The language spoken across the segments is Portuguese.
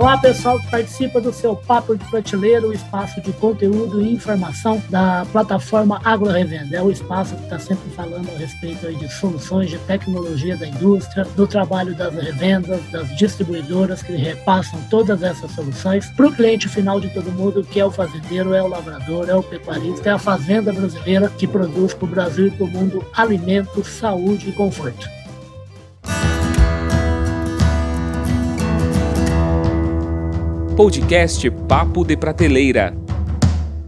Olá, pessoal que participa do seu Papo de Prateleira, o espaço de conteúdo e informação da plataforma Agro Revenda. É o espaço que está sempre falando a respeito de soluções de tecnologia da indústria, do trabalho das revendas, das distribuidoras que repassam todas essas soluções para o cliente final de todo mundo, que é o fazendeiro, é o lavrador, é o pecuarista, é a fazenda brasileira que produz para o Brasil e para o mundo alimento, saúde e conforto. Podcast Papo de Prateleira.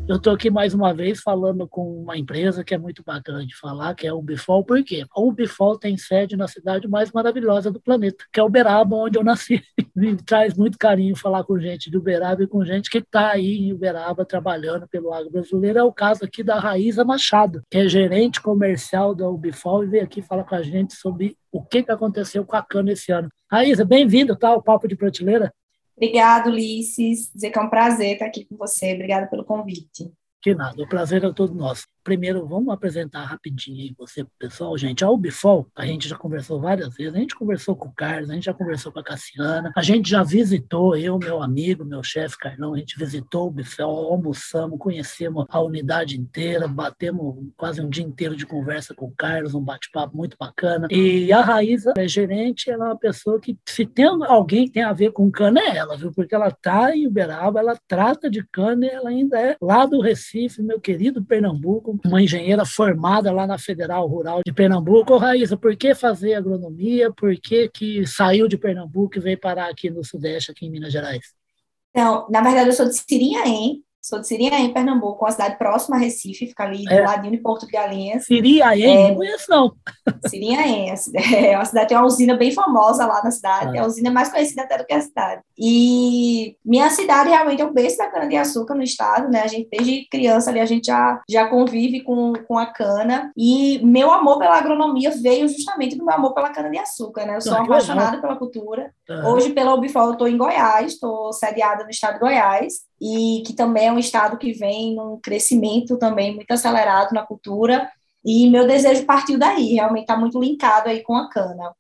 Eu estou aqui mais uma vez falando com uma empresa que é muito bacana de falar, que é a Ubifol, por quê? A Ubifol tem sede na cidade mais maravilhosa do planeta, que é Uberaba, onde eu nasci. Me traz muito carinho falar com gente de Uberaba e com gente que está aí em Uberaba trabalhando pelo agro brasileiro. É o caso aqui da Raíza Machado, que é gerente comercial da Ubifol e veio aqui falar com a gente sobre o que, que aconteceu com a cana esse ano. Raíza, bem-vindo tá, ao Papo de Prateleira. Obrigado, Ulisses. Dizer que é um prazer estar aqui com você. Obrigada pelo convite. De nada, o prazer é todo nosso. Primeiro, vamos apresentar rapidinho você, pessoal. Gente, a Ubifol, a gente já conversou várias vezes. A gente conversou com o Carlos, a gente já conversou com a Cassiana. A gente já visitou, eu, meu amigo, meu chefe Carlão, a gente visitou o Ubifol, almoçamos, conhecemos a unidade inteira, batemos quase um dia inteiro de conversa com o Carlos, um bate-papo muito bacana. E a Raíza é gerente, ela é uma pessoa que, se tem alguém que tem a ver com cana, é ela, viu? Porque ela está em Uberaba, ela trata de cana e ela ainda é lá do Recife, meu querido Pernambuco uma engenheira formada lá na Federal Rural de Pernambuco. Ô, Raíssa, por que fazer agronomia? Por que, que saiu de Pernambuco e veio parar aqui no Sudeste, aqui em Minas Gerais? Então, na verdade, eu sou de Sirinhaém, Sou de Siriaém, Pernambuco, uma cidade próxima a Recife, fica ali do é. ladinho de Porto de Galinhas. Siriaém? É, não conheço, não. Siriaém, é uma cidade, tem uma usina bem famosa lá na cidade, ah. é a usina mais conhecida até do que a cidade. E minha cidade realmente é o berço da cana-de-açúcar no estado, né? A gente, desde criança ali, a gente já, já convive com, com a cana. E meu amor pela agronomia veio justamente do meu amor pela cana-de-açúcar, né? Eu sou ah, apaixonada pela cultura. Hoje, pela Ubifol, eu estou em Goiás, estou sediada no estado de Goiás e que também é um estado que vem num crescimento também muito acelerado na cultura, e meu desejo partiu daí, realmente está muito linkado aí com a cana.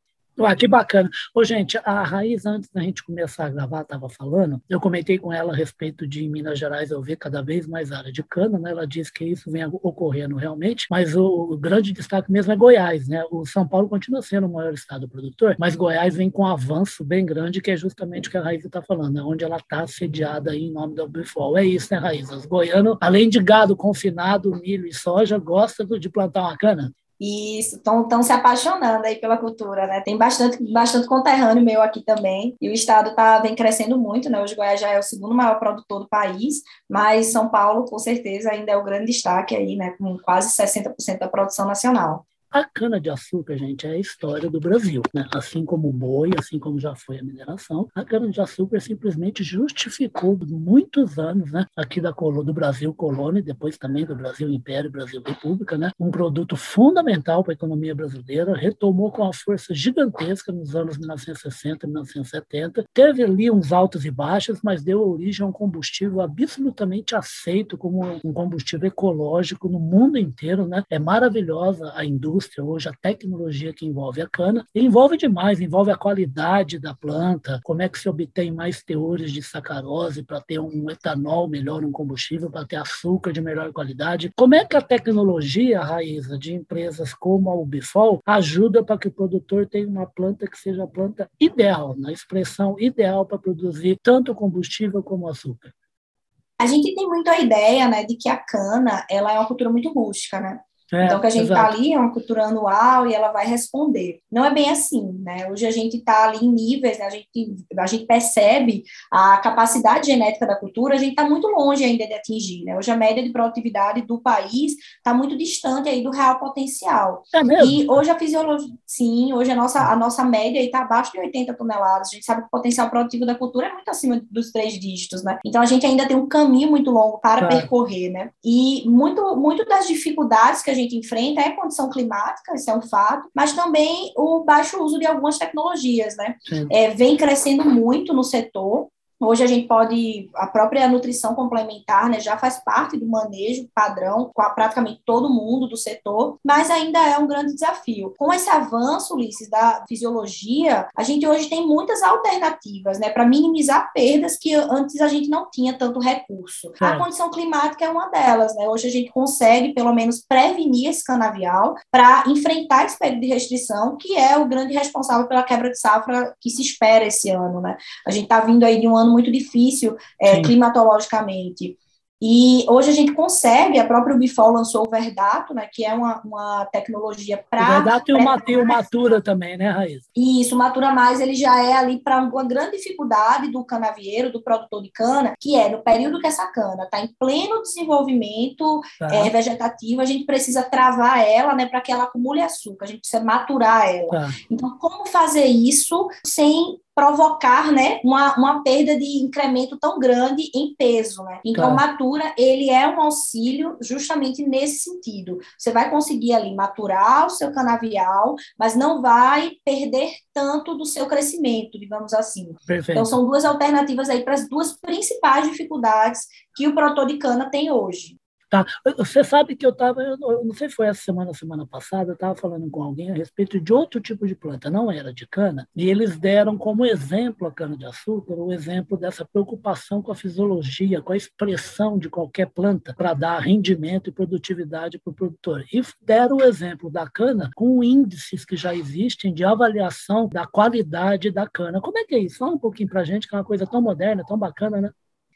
Ah, que bacana. Ô, gente, a Raiz, antes da gente começar a gravar, estava falando, eu comentei com ela a respeito de Minas Gerais eu ver cada vez mais área de cana, né? Ela disse que isso vem ocorrendo realmente, mas o, o, grande destaque mesmo é Goiás, né? O São Paulo continua sendo o maior estado produtor, mas Goiás vem com um avanço bem grande, que é justamente o que a Raiz está falando, né? onde ela está sediada aí em nome da Bifol. É isso, né, Raiz? Os goianos, além de gado confinado, milho e soja, gostam de plantar uma cana. Isso, estão se apaixonando aí pela cultura, né? Tem bastante, bastante conterrâneo meu aqui também, e o estado tá, vem crescendo muito, né? Hoje Goiás já é o segundo maior produtor do país, mas São Paulo, com certeza, ainda é o grande destaque aí, né? Com quase 60% da produção nacional. A cana-de-açúcar, gente, é a história do Brasil. Né? Assim como o boi, assim como já foi a mineração, a cana-de-açúcar simplesmente justificou muitos anos né, aqui da, do Brasil colônia, depois também do Brasil Império, Brasil República, né, um produto fundamental para a economia brasileira, retomou com uma força gigantesca nos anos 1960 e 1970. Teve ali uns altos e baixos, mas deu origem a um combustível absolutamente aceito como um combustível ecológico no mundo inteiro. Né? É maravilhosa a indústria indústria, hoje a tecnologia que envolve a cana, envolve demais, envolve a qualidade da planta, como é que se obtém mais teores de sacarose para ter um etanol melhor, um combustível, para ter açúcar de melhor qualidade. Como é que a tecnologia, Raíza, de empresas como a Ubifol ajuda para que o produtor tenha uma planta que seja a planta ideal, na expressão ideal para produzir tanto combustível como açúcar? A gente tem muito a ideia, né, de que a cana, ela é uma cultura muito rústica, né? É, então, que a gente está ali é uma cultura anual e ela vai responder. Não é bem assim, né? Hoje a gente está ali em níveis, né? a, gente, a gente percebe a capacidade genética da cultura, a gente está muito longe ainda de atingir, né? Hoje a média de produtividade do país está muito distante aí do real potencial. É mesmo? E hoje a fisiologia, sim, hoje a nossa, a nossa média está abaixo de 80 toneladas. A gente sabe que o potencial produtivo da cultura é muito acima dos três dígitos, né? Então a gente ainda tem um caminho muito longo para percorrer, né? E muito, muito das dificuldades que a gente gente enfrenta é condição climática, isso é um fato, mas também o baixo uso de algumas tecnologias, né? É, vem crescendo muito no setor, Hoje a gente pode, a própria nutrição complementar, né, já faz parte do manejo padrão com praticamente todo mundo do setor, mas ainda é um grande desafio. Com esse avanço, Ulisses, da fisiologia, a gente hoje tem muitas alternativas, né, para minimizar perdas que antes a gente não tinha tanto recurso. É. A condição climática é uma delas, né? Hoje a gente consegue, pelo menos, prevenir esse canavial para enfrentar esse período de restrição, que é o grande responsável pela quebra de safra que se espera esse ano, né? A gente está vindo aí de um ano muito difícil é, climatologicamente. E hoje a gente consegue, a própria Ubifol lançou o Verdato, né, que é uma, uma tecnologia para... O Verdato e o, Mat o Matura também, né, Raíssa? Isso, o Matura Mais, ele já é ali para uma grande dificuldade do canavieiro, do produtor de cana, que é no período que essa cana está em pleno desenvolvimento tá. é, vegetativo, a gente precisa travar ela, né, para que ela acumule açúcar, a gente precisa maturar ela. Tá. Então, como fazer isso sem provocar, né, uma, uma perda de incremento tão grande em peso, né? Então, tá. matura, ele é um auxílio justamente nesse sentido. Você vai conseguir ali maturar o seu canavial, mas não vai perder tanto do seu crescimento, digamos assim. Perfeito. Então, são duas alternativas aí para as duas principais dificuldades que o produtor de cana tem hoje. Tá. Você sabe que eu estava, eu não sei se foi essa semana, semana passada, eu estava falando com alguém a respeito de outro tipo de planta, não era de cana, e eles deram como exemplo a cana-de-açúcar o exemplo dessa preocupação com a fisiologia, com a expressão de qualquer planta para dar rendimento e produtividade para o produtor. E deram o exemplo da cana com índices que já existem de avaliação da qualidade da cana. Como é que é isso? Fala um pouquinho para a gente, que é uma coisa tão moderna, tão bacana, né?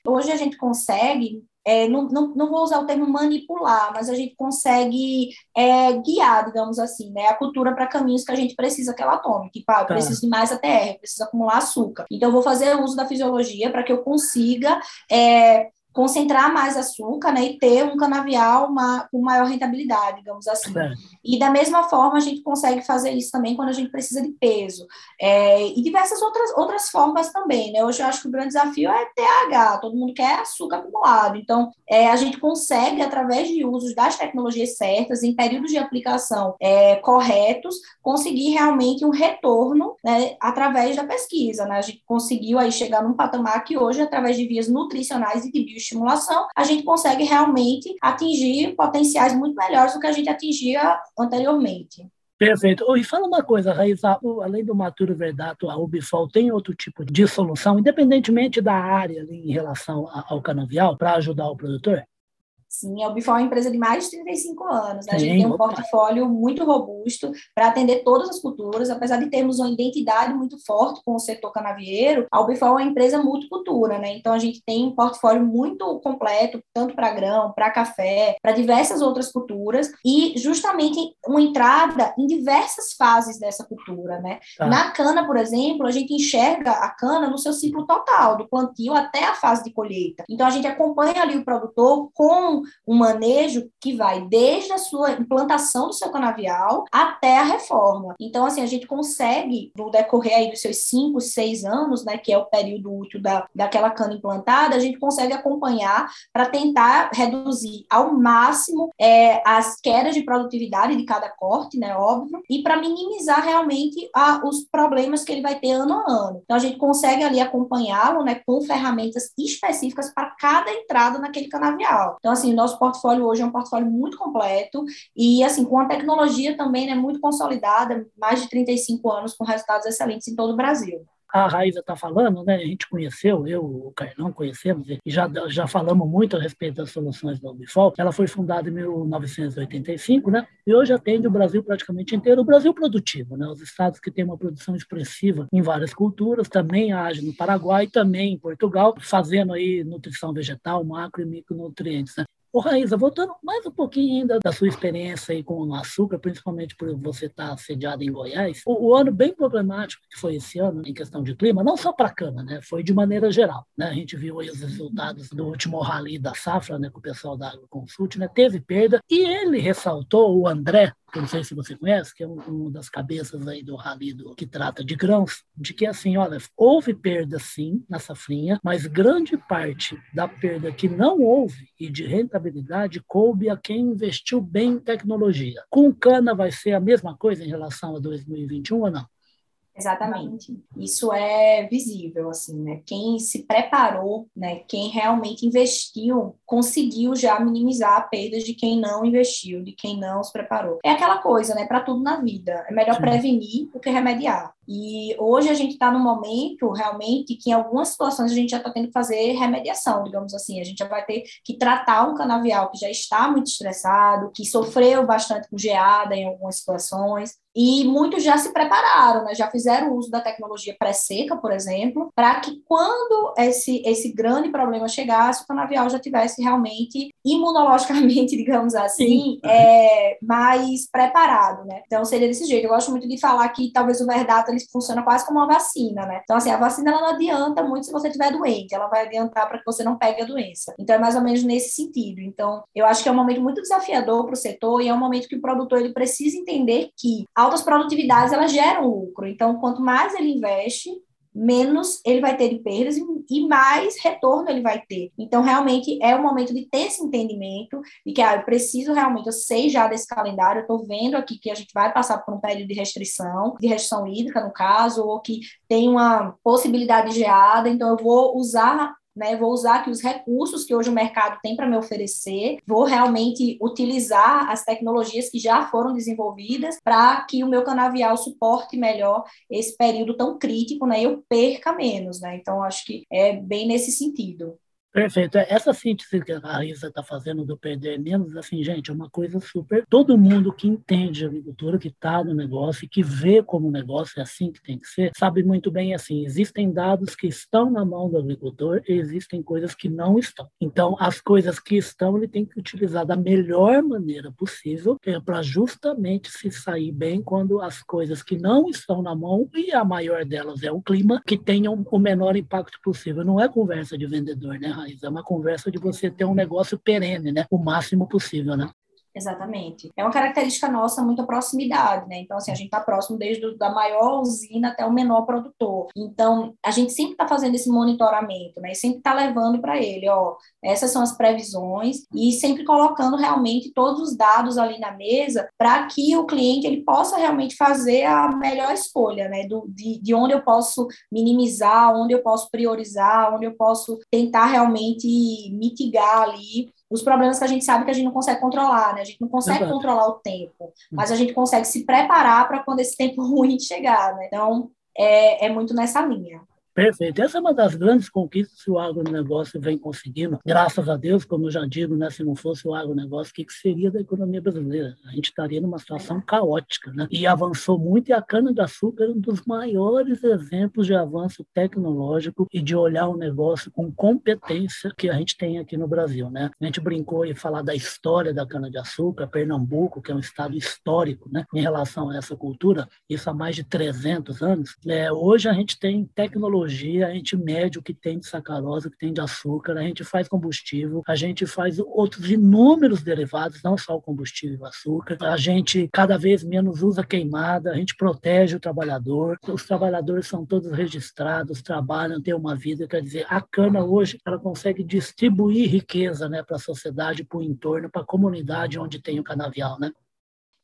Hoje a gente consegue é, não, não, não, vou usar o termo manipular, mas a gente consegue é, guiar, digamos assim, né, a cultura para caminhos que a gente precisa que ela tome, que pá, tá. precisa de mais ATR, precisa acumular açúcar. Então, eu vou fazer uso da fisiologia para que eu consiga é, concentrar mais açúcar né, e ter um canavial uma, com maior rentabilidade, digamos assim. É. E da mesma forma, a gente consegue fazer isso também quando a gente precisa de peso. É, e diversas outras, outras formas também. Né? Hoje eu acho que o grande desafio é TH, todo mundo quer açúcar acumulado. Então, é, a gente consegue, através de usos das tecnologias certas, em períodos de aplicação é, corretos, conseguir realmente um retorno né, através da pesquisa. Né? A gente conseguiu aí chegar num patamar que hoje, através de vias nutricionais e de bio estimulação, a gente consegue realmente atingir potenciais muito melhores do que a gente atingia anteriormente. Perfeito. E fala uma coisa, Raíssa, além do Maturo Verdato, a Ubifol tem outro tipo de solução, independentemente da área em relação ao canavial, para ajudar o produtor? Sim, a Ubifol é uma empresa de mais de 35 anos. Né? A gente tem um portfólio muito robusto para atender todas as culturas, apesar de termos uma identidade muito forte com o setor canavieiro, a Ubifol é uma empresa multicultura, né? Então a gente tem um portfólio muito completo, tanto para grão, para café, para diversas outras culturas, e justamente uma entrada em diversas fases dessa cultura, né? Tá. Na cana, por exemplo, a gente enxerga a cana no seu ciclo total, do plantio até a fase de colheita. Então a gente acompanha ali o produtor com um manejo que vai desde a sua implantação do seu canavial até a reforma. Então, assim, a gente consegue, no decorrer aí dos seus cinco, seis anos, né, que é o período útil da, daquela cana implantada, a gente consegue acompanhar para tentar reduzir ao máximo é, as quedas de produtividade de cada corte, né, óbvio, e para minimizar realmente a, os problemas que ele vai ter ano a ano. Então, a gente consegue ali acompanhá-lo, né, com ferramentas específicas para cada entrada naquele canavial. Então, assim, nosso portfólio hoje é um portfólio muito completo e, assim, com a tecnologia também, né, muito consolidada, mais de 35 anos com resultados excelentes em todo o Brasil a Raíza está falando, né? A gente conheceu, eu, o Carlão, conhecemos e já, já falamos muito a respeito das soluções da Ubifol. Ela foi fundada em 1985, né? E hoje atende o Brasil praticamente inteiro, o Brasil produtivo, né? Os estados que têm uma produção expressiva em várias culturas, também age no Paraguai, também em Portugal, fazendo aí nutrição vegetal, macro e micronutrientes, né? Ô, Raíza, voltando mais um pouquinho ainda da sua experiência aí com o açúcar, principalmente por você estar sediado em Goiás, o, o, ano bem problemático que foi esse ano em questão de clima, não só para a cana, né? Foi de maneira geral, né? A gente viu os resultados do último rally da safra, né? Com o pessoal da AgroConsult, né? Teve perda e ele ressaltou, o André, que eu não sei se você conhece, que é uma das cabeças aí do rally do, que trata de grãos, de que assim, olha, houve perda sim na safrinha, mas grande parte da perda que não houve e de rentabilidade coube a quem investiu bem em tecnologia. Com cana vai ser a mesma coisa em relação a 2021 ou não? Exatamente. Isso é visível, assim, né? Quem se preparou, né? Quem realmente investiu, conseguiu já minimizar a perda de quem não investiu, de quem não se preparou. É aquela coisa, né? Para tudo na vida. É melhor Sim. prevenir do que remediar. E hoje a gente está num momento realmente que em algumas situações a gente já está tendo que fazer remediação, digamos assim. A gente já vai ter que tratar um canavial que já está muito estressado, que sofreu bastante com geada em algumas situações. E muitos já se prepararam, né? já fizeram uso da tecnologia pré-seca, por exemplo, para que quando esse, esse grande problema chegasse, o canavial já tivesse realmente imunologicamente, digamos assim, é, mais preparado. Né? Então seria desse jeito. Eu gosto muito de falar que talvez o Verdata ele funciona quase como uma vacina. Né? Então, assim, a vacina ela não adianta muito se você estiver doente, ela vai adiantar para que você não pegue a doença. Então, é mais ou menos nesse sentido. Então, eu acho que é um momento muito desafiador para o setor e é um momento que o produtor ele precisa entender que altas produtividades elas geram lucro. Então, quanto mais ele investe, menos ele vai ter de perdas e mais retorno ele vai ter. Então, realmente, é o momento de ter esse entendimento de que, ah, eu preciso realmente, eu sei já desse calendário, eu estou vendo aqui que a gente vai passar por um período de restrição, de restrição hídrica, no caso, ou que tem uma possibilidade de geada, então eu vou usar né? Vou usar aqui os recursos que hoje o mercado tem para me oferecer, vou realmente utilizar as tecnologias que já foram desenvolvidas para que o meu canavial suporte melhor esse período tão crítico, né? Eu perca menos, né? Então, acho que é bem nesse sentido. Perfeito. Essa síntese que a Raíssa está fazendo do perder menos, assim, gente, é uma coisa super. Todo mundo que entende de agricultura, que está no negócio e que vê como o negócio é assim que tem que ser, sabe muito bem assim: existem dados que estão na mão do agricultor e existem coisas que não estão. Então, as coisas que estão, ele tem que utilizar da melhor maneira possível é para justamente se sair bem quando as coisas que não estão na mão, e a maior delas é o clima, que tenham o menor impacto possível. Não é conversa de vendedor, né, mais. É uma conversa de você ter um negócio perene, né? O máximo possível, né? Exatamente. É uma característica nossa muito a proximidade, né? Então, assim, a gente está próximo desde a da maior usina até o menor produtor. Então, a gente sempre está fazendo esse monitoramento, né? E sempre está levando para ele, ó, essas são as previsões e sempre colocando realmente todos os dados ali na mesa para que o cliente ele possa realmente fazer a melhor escolha, né? Do, de, de onde eu posso minimizar, onde eu posso priorizar, onde eu posso tentar realmente mitigar ali os problemas que a gente sabe que a gente não consegue controlar, né? A gente não consegue Exato. controlar o tempo, mas a gente consegue se preparar para quando esse tempo ruim chegar, né? Então, é, é muito nessa linha. Perfeito. Essa é uma das grandes conquistas que o agronegócio vem conseguindo. Graças a Deus, como eu já digo, né, se não fosse o agronegócio, o que, seria da economia brasileira? A gente estaria numa situação caótica. Né? E avançou muito, e a cana-de-açúcar é um dos maiores exemplos de avanço tecnológico e de olhar o negócio com competência que a gente tem aqui no Brasil. Né? A gente brincou em falar da história da cana-de-açúcar, Pernambuco, que é um estado histórico né, em relação a essa cultura, isso há mais de 300 anos. É, hoje a gente tem tecnologia a gente mede o que tem de sacarose, o que tem de açúcar, a gente faz combustível, a gente faz outros inúmeros derivados, não só o combustível e o açúcar, a gente cada vez menos usa queimada, a gente protege o trabalhador, os trabalhadores são todos registrados, trabalham, têm uma vida, quer dizer, a cana hoje ela consegue distribuir riqueza né, para a sociedade, para o entorno, para a comunidade onde tem o canavial, né?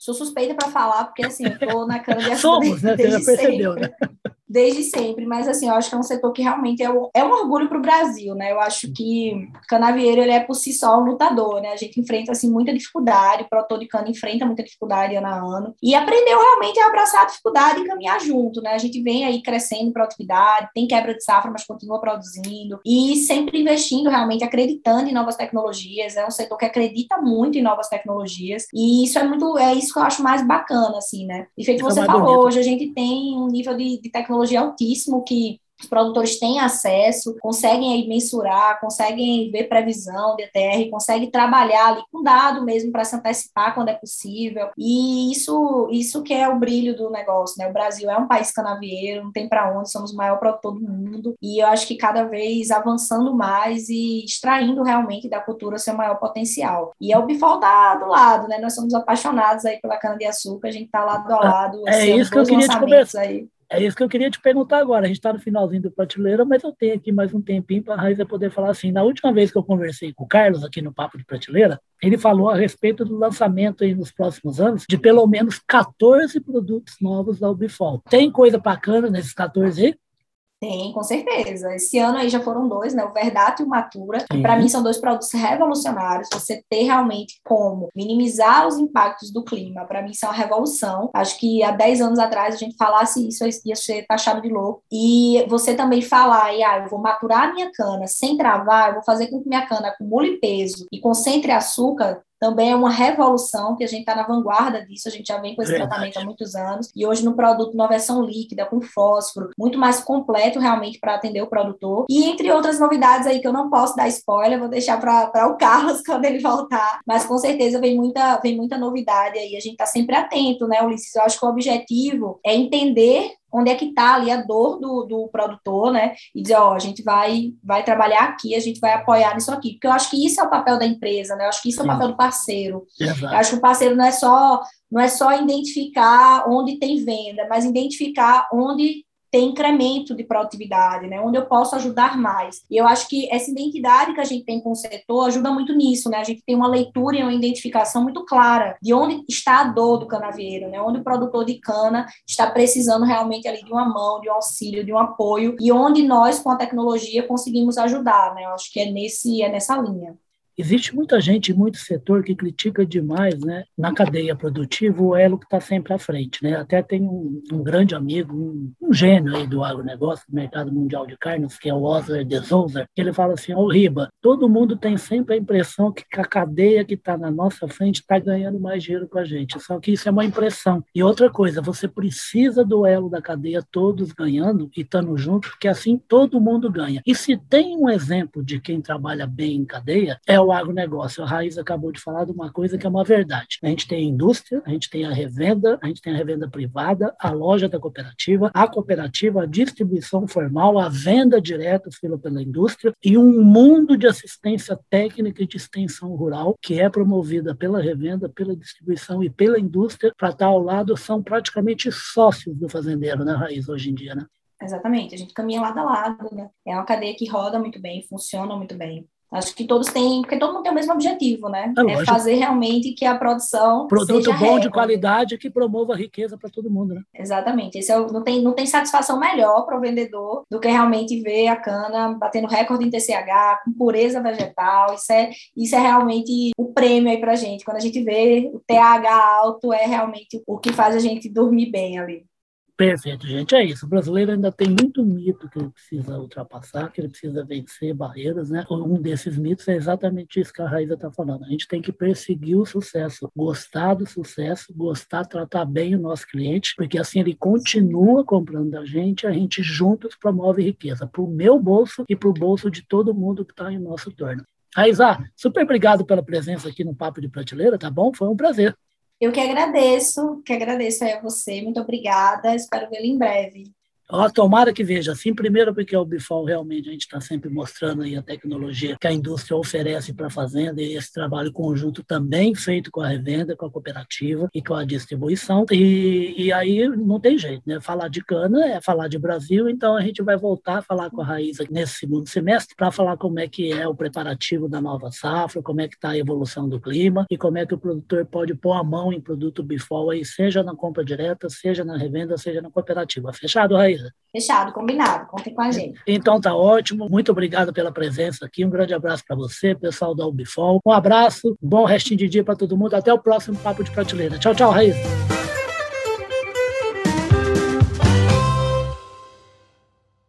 Sou suspeita para falar, porque assim, eu tô na cana de Somos, né? Você já percebeu, sempre. né? Desde sempre, mas assim, eu acho que é um setor que realmente é, o, é um orgulho para o Brasil, né? Eu acho que Canavieiro, ele é por si só um lutador, né? A gente enfrenta, assim, muita dificuldade, o produtor de cana enfrenta muita dificuldade ano a ano, e aprendeu realmente a abraçar a dificuldade e caminhar junto, né? A gente vem aí crescendo em produtividade, tem quebra de safra, mas continua produzindo, e sempre investindo realmente, acreditando em novas tecnologias, é um setor que acredita muito em novas tecnologias, e isso é muito, é isso que eu acho mais bacana, assim, né? E feito que você falou, bonito. hoje a gente tem um nível de, de tecnologia tecnologia altíssimo que os produtores têm acesso, conseguem aí mensurar, conseguem ver previsão de ETR, conseguem trabalhar ali com dado mesmo para se antecipar quando é possível. E isso, isso que é o brilho do negócio, né? O Brasil é um país canavieiro, não tem para onde, somos o maior produtor do mundo. E eu acho que cada vez avançando mais e extraindo realmente da cultura seu maior potencial. E é o Bifol tá do lado, né? Nós somos apaixonados aí pela cana de açúcar, a gente tá lado a lado. É, é isso que eu queria te conversar. Aí. É isso que eu queria te perguntar agora. A gente está no finalzinho do prateleira, mas eu tenho aqui mais um tempinho para a Raíssa poder falar assim. Na última vez que eu conversei com o Carlos aqui no Papo de Prateleira, ele falou a respeito do lançamento aí nos próximos anos de pelo menos 14 produtos novos da Ubifol. Tem coisa bacana nesses 14 aí? Tem, com certeza. Esse ano aí já foram dois, né? O Verdato e o Matura. Para mim são dois produtos revolucionários. Você ter realmente como minimizar os impactos do clima, para mim isso é uma revolução. Acho que há 10 anos atrás a gente falasse isso ia ser taxado de louco. E você também falar, ah, eu vou maturar a minha cana sem travar, eu vou fazer com que minha cana acumule peso e concentre açúcar, também é uma revolução que a gente está na vanguarda disso, a gente já vem com esse Verdade. tratamento há muitos anos, e hoje no produto, numa versão líquida, com fósforo, muito mais completo realmente para atender o produtor, e entre outras novidades aí que eu não posso dar spoiler, vou deixar para o Carlos quando ele voltar, mas com certeza vem muita, vem muita novidade aí, a gente está sempre atento, né, Ulisses? Eu acho que o objetivo é entender onde é que está ali a dor do, do produtor, né? E dizer, ó, a gente vai, vai trabalhar aqui, a gente vai apoiar nisso aqui. Porque eu acho que isso é o papel da empresa, né? Eu acho que isso Sim. é o papel do parceiro. Exato. Eu acho que o parceiro não é só não é só identificar onde tem venda, mas identificar onde tem incremento de produtividade, né? Onde eu posso ajudar mais. E eu acho que essa identidade que a gente tem com o setor ajuda muito nisso, né? A gente tem uma leitura e uma identificação muito clara de onde está a dor do canavieiro, né? Onde o produtor de cana está precisando realmente ali de uma mão, de um auxílio, de um apoio e onde nós com a tecnologia conseguimos ajudar, né? Eu acho que é nesse é nessa linha. Existe muita gente, muito setor que critica demais, né, na cadeia produtiva, o elo que está sempre à frente, né? Até tem um, um grande amigo, um, um, gênio aí do agronegócio, do mercado mundial de carnes, que é o Osler de Souza, que ele fala assim, ô oh, Riba, todo mundo tem sempre a impressão que a cadeia que está na nossa frente está ganhando mais dinheiro com a gente, só que isso é uma impressão. E outra coisa, você precisa do elo da cadeia todos ganhando e estando juntos, porque assim todo mundo ganha. E se tem um exemplo de quem trabalha bem em cadeia, é o agronegócio. A Raiz acabou de falar de uma coisa que é uma verdade. A gente tem a indústria, a gente tem a revenda, a gente tem a revenda privada, a loja da cooperativa, a cooperativa, a distribuição formal, a venda direta pela indústria e um mundo de assistência técnica e de extensão rural que é promovida pela revenda, pela distribuição e pela indústria para estar ao lado são praticamente sócios do fazendeiro, né, Raiz, hoje em dia, né? Exatamente, a gente caminha lado a lado, né? É uma cadeia que roda muito bem, funciona muito bem. Acho que todos têm, porque todo mundo tem o mesmo objetivo, né? É, é fazer realmente que a produção. Produto bom de qualidade que promova riqueza para todo mundo, né? Exatamente. Esse é o, não, tem, não tem satisfação melhor para o vendedor do que realmente ver a cana batendo recorde em TCH, com pureza vegetal. Isso é, isso é realmente o prêmio aí para gente. Quando a gente vê o TH alto, é realmente o que faz a gente dormir bem ali. Perfeito, gente. É isso. O brasileiro ainda tem muito mito que ele precisa ultrapassar, que ele precisa vencer barreiras, né? Um desses mitos é exatamente isso que a Raíza está falando. A gente tem que perseguir o sucesso, gostar do sucesso, gostar, tratar bem o nosso cliente, porque assim ele continua comprando da gente, a gente juntos promove riqueza para o meu bolso e para o bolso de todo mundo que está em nosso torno. Raíza, super obrigado pela presença aqui no Papo de Prateleira, tá bom? Foi um prazer. Eu que agradeço, que agradeço a você, muito obrigada, espero vê-lo em breve. Tomara que veja assim, primeiro porque o Bifol realmente a gente está sempre mostrando aí a tecnologia que a indústria oferece para a fazenda e esse trabalho conjunto também feito com a revenda, com a cooperativa e com a distribuição. E, e aí não tem jeito, né? Falar de cana é falar de Brasil, então a gente vai voltar a falar com a Raiz nesse segundo semestre para falar como é que é o preparativo da nova safra, como é que está a evolução do clima e como é que o produtor pode pôr a mão em produto Bifol aí, seja na compra direta, seja na revenda, seja na cooperativa. Fechado, Raiz? Fechado, combinado. Contem com a gente. Então tá ótimo. Muito obrigado pela presença aqui. Um grande abraço para você, pessoal da Ubifol. Um abraço, bom restinho de dia para todo mundo. Até o próximo Papo de Prateleira. Tchau, tchau, Raíssa.